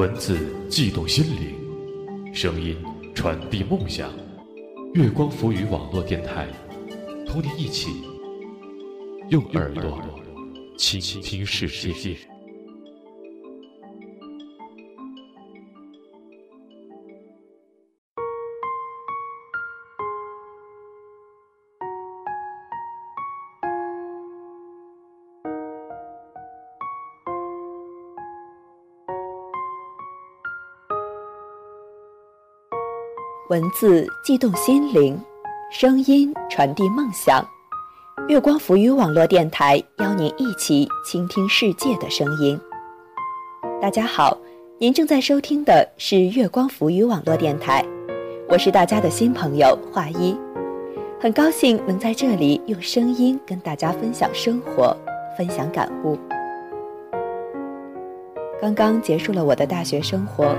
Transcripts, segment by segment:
文字悸动心灵，声音传递梦想。月光浮语网络电台，同你一起用耳朵倾听世界。文字悸动心灵，声音传递梦想。月光浮语网络电台邀您一起倾听世界的声音。大家好，您正在收听的是月光浮语网络电台，我是大家的新朋友华一，很高兴能在这里用声音跟大家分享生活，分享感悟。刚刚结束了我的大学生活。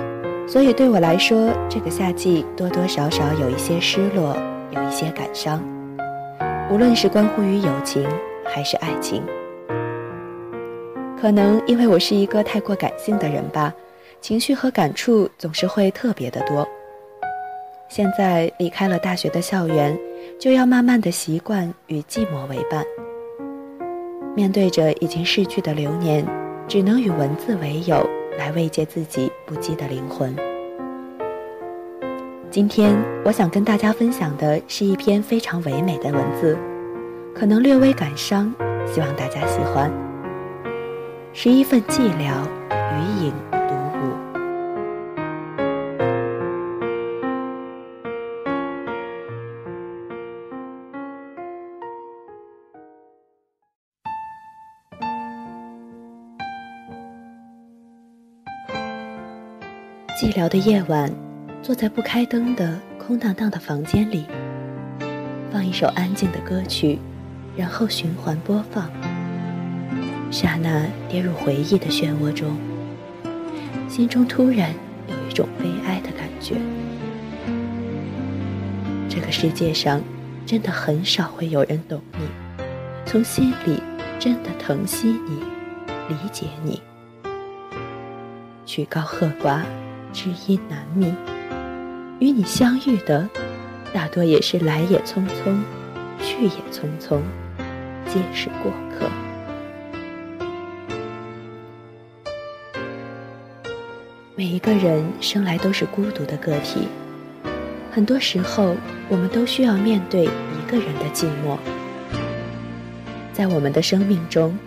所以对我来说，这个夏季多多少少有一些失落，有一些感伤，无论是关乎于友情还是爱情。可能因为我是一个太过感性的人吧，情绪和感触总是会特别的多。现在离开了大学的校园，就要慢慢的习惯与寂寞为伴。面对着已经逝去的流年，只能与文字为友。来慰藉自己不羁的灵魂。今天我想跟大家分享的是一篇非常唯美的文字，可能略微感伤，希望大家喜欢。是一份寂寥，余影。寂寥的夜晚，坐在不开灯的空荡荡的房间里，放一首安静的歌曲，然后循环播放。刹那跌入回忆的漩涡中，心中突然有一种悲哀的感觉。这个世界上，真的很少会有人懂你，从心里真的疼惜你，理解你。曲高和寡。知音难觅，与你相遇的大多也是来也匆匆，去也匆匆，皆是过客。每一个人生来都是孤独的个体，很多时候我们都需要面对一个人的寂寞。在我们的生命中，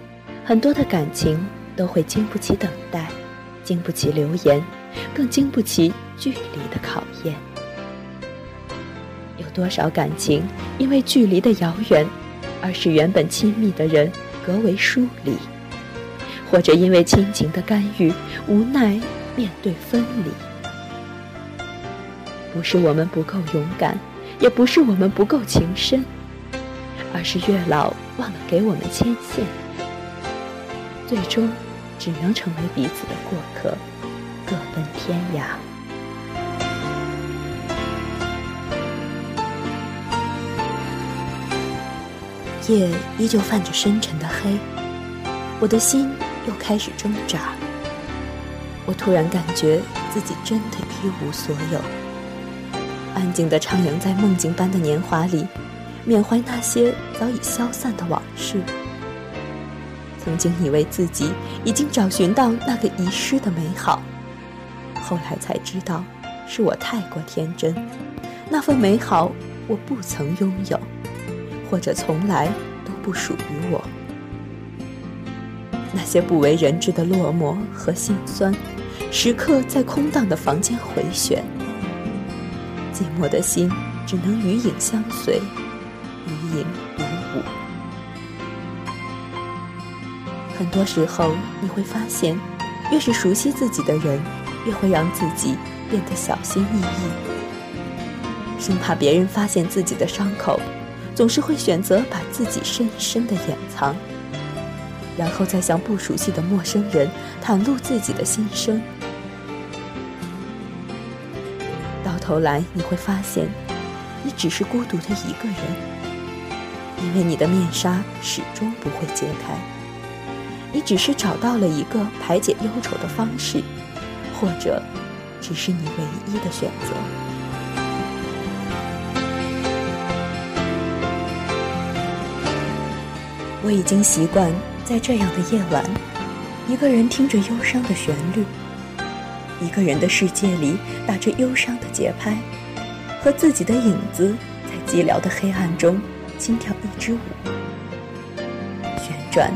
很多的感情都会经不起等待，经不起流言。更经不起距离的考验。有多少感情因为距离的遥远，而使原本亲密的人隔为疏离？或者因为亲情的干预，无奈面对分离？不是我们不够勇敢，也不是我们不够情深，而是月老忘了给我们牵线，最终只能成为彼此的过客。各奔天涯，夜依旧泛着深沉的黑，我的心又开始挣扎。我突然感觉自己真的一无所有，安静的徜徉在梦境般的年华里，缅怀那些早已消散的往事。曾经以为自己已经找寻到那个遗失的美好。后来才知道，是我太过天真，那份美好我不曾拥有，或者从来都不属于我。那些不为人知的落寞和心酸，时刻在空荡的房间回旋。寂寞的心只能与影相随，与影独舞。很多时候，你会发现，越是熟悉自己的人。也会让自己变得小心翼翼，生怕别人发现自己的伤口，总是会选择把自己深深的掩藏，然后再向不熟悉的陌生人袒露自己的心声。到头来，你会发现，你只是孤独的一个人，因为你的面纱始终不会揭开。你只是找到了一个排解忧愁的方式，或者，只是你唯一的选择。我已经习惯在这样的夜晚，一个人听着忧伤的旋律，一个人的世界里打着忧伤的节拍，和自己的影子在寂寥的黑暗中轻跳一支舞，旋转。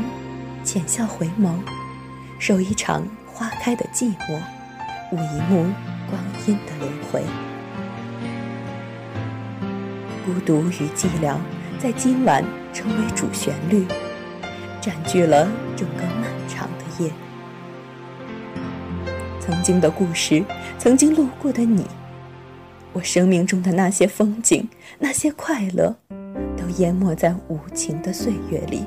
浅笑回眸，守一场花开的寂寞，舞一幕光阴的轮回。孤独与寂寥，在今晚成为主旋律，占据了整个漫长的夜。曾经的故事，曾经路过的你，我生命中的那些风景，那些快乐，都淹没在无情的岁月里。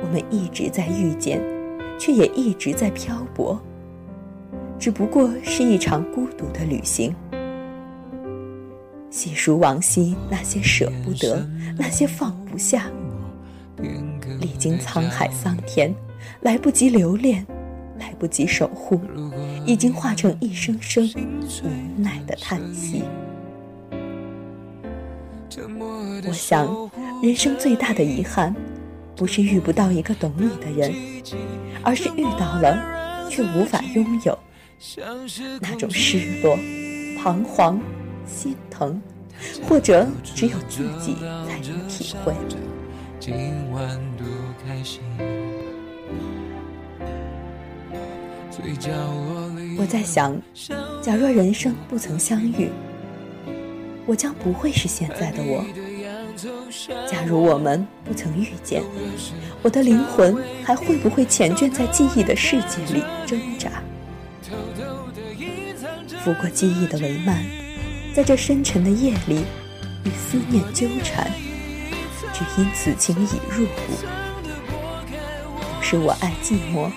我们一直在遇见，却也一直在漂泊。只不过是一场孤独的旅行。细数往昔那些舍不得，那些放不下。历经沧海桑田，来不及留恋，来不及守护，已经化成一声声无奈的叹息。我想，人生最大的遗憾。不是遇不到一个懂你的人，而是遇到了却无法拥有，那种失落、彷徨、心疼，或者只有自己才能体会。我在想，假若人生不曾相遇，我将不会是现在的我。假如我们不曾遇见，我的灵魂还会不会缱绻在记忆的世界里挣扎？拂过记忆的帷幔，在这深沉的夜里，与思念纠缠，只因此情已入骨。不是我爱寂寞，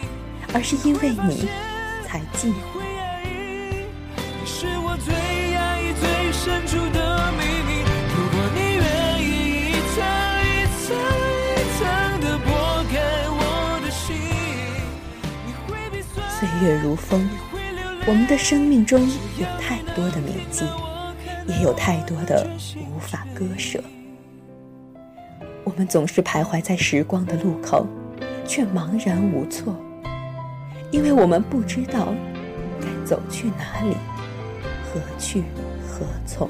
而是因为你才寂寞。是我最压抑、最深处月如风，我们的生命中有太多的铭记，也有太多的无法割舍。我们总是徘徊在时光的路口，却茫然无措，因为我们不知道该走去哪里，何去何从。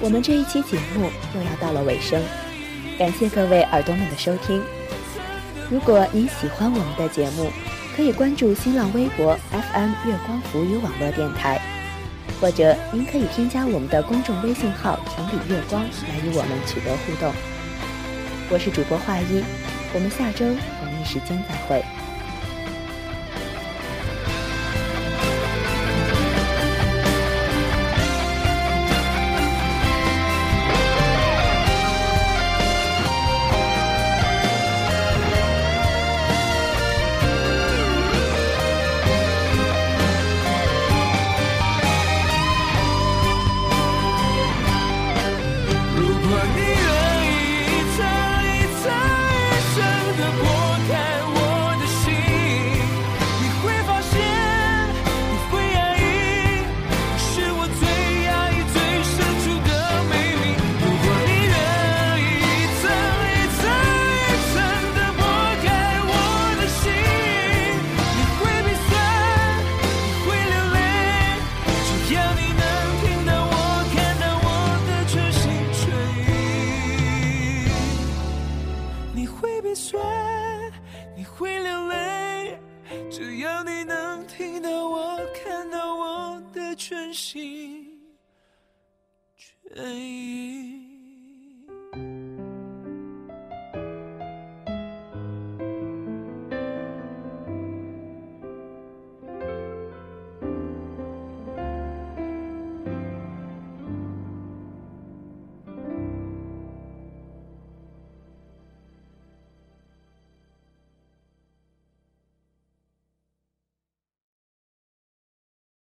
我们这一期节目又要到了尾声，感谢各位耳朵们的收听。如果您喜欢我们的节目，可以关注新浪微博 FM 月光浮语网络电台，或者您可以添加我们的公众微信号“城里月光”来与我们取得互动。我是主播画一，我们下周同一时间再会。Hey.